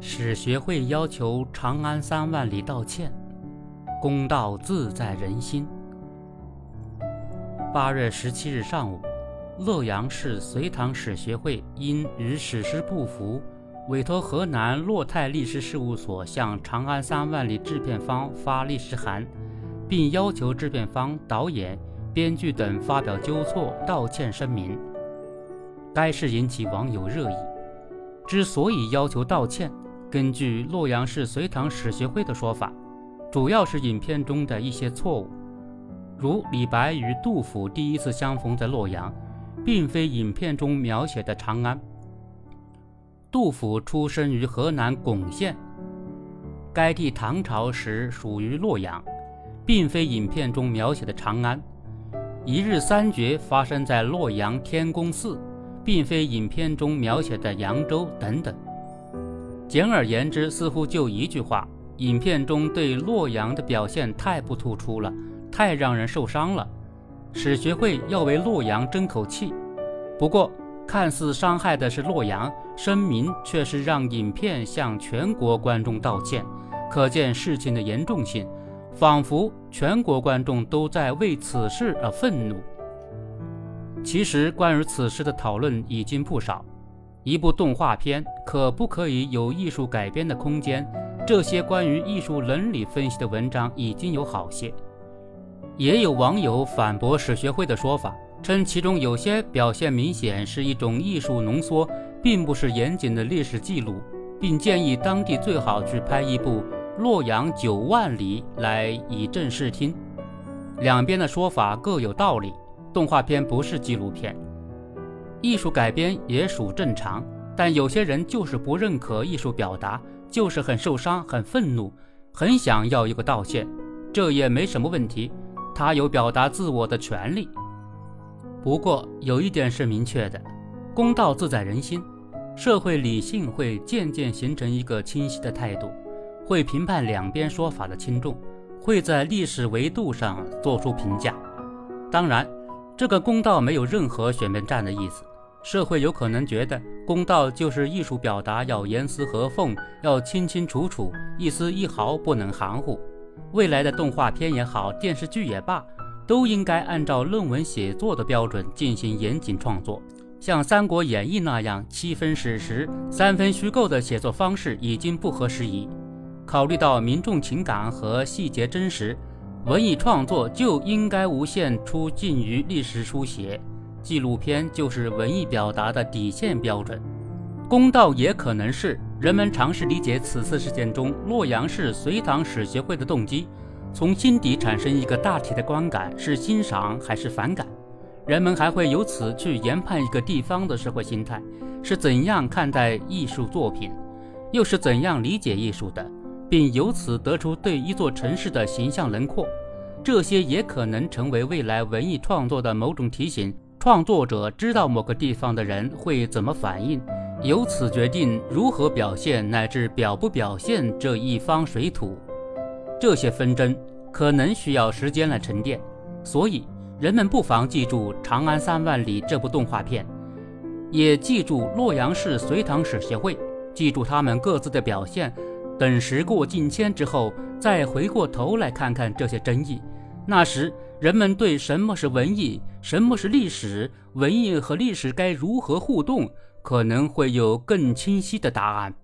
史学会要求长安三万里道歉，公道自在人心。八月十七日上午，洛阳市隋唐史学会因与史实不符，委托河南洛泰律师事务所向长安三万里制片方发律师函，并要求制片方、导演、编剧等发表纠错道歉声明。该事引起网友热议。之所以要求道歉，根据洛阳市隋唐史学会的说法，主要是影片中的一些错误，如李白与杜甫第一次相逢在洛阳，并非影片中描写的长安。杜甫出生于河南巩县，该地唐朝时属于洛阳，并非影片中描写的长安。一日三绝发生在洛阳天宫寺。并非影片中描写的扬州等等。简而言之，似乎就一句话：影片中对洛阳的表现太不突出了，太让人受伤了。史学会要为洛阳争口气，不过看似伤害的是洛阳，声明却是让影片向全国观众道歉，可见事情的严重性，仿佛全国观众都在为此事而愤怒。其实，关于此事的讨论已经不少。一部动画片可不可以有艺术改编的空间？这些关于艺术伦理分析的文章已经有好些。也有网友反驳史学会的说法，称其中有些表现明显是一种艺术浓缩，并不是严谨的历史记录，并建议当地最好去拍一部《洛阳九万里》来以正视听。两边的说法各有道理。动画片不是纪录片，艺术改编也属正常，但有些人就是不认可艺术表达，就是很受伤、很愤怒，很想要一个道歉，这也没什么问题，他有表达自我的权利。不过有一点是明确的，公道自在人心，社会理性会渐渐形成一个清晰的态度，会评判两边说法的轻重，会在历史维度上做出评价。当然。这个公道没有任何选边站的意思，社会有可能觉得公道就是艺术表达要严丝合缝，要清清楚楚，一丝一毫不能含糊。未来的动画片也好，电视剧也罢，都应该按照论文写作的标准进行严谨创作。像《三国演义》那样七分史实、三分虚构的写作方式已经不合时宜。考虑到民众情感和细节真实。文艺创作就应该无限出近于历史书写，纪录片就是文艺表达的底线标准。公道也可能是人们尝试理解此次事件中洛阳市隋唐史学会的动机，从心底产生一个大体的观感，是欣赏还是反感？人们还会由此去研判一个地方的社会心态，是怎样看待艺术作品，又是怎样理解艺术的？并由此得出对一座城市的形象轮廓，这些也可能成为未来文艺创作的某种提醒。创作者知道某个地方的人会怎么反应，由此决定如何表现乃至表不表现这一方水土。这些纷争可能需要时间来沉淀，所以人们不妨记住《长安三万里》这部动画片，也记住洛阳市隋唐史协会，记住他们各自的表现。等时过境迁之后，再回过头来看看这些争议，那时人们对什么是文艺，什么是历史，文艺和历史该如何互动，可能会有更清晰的答案。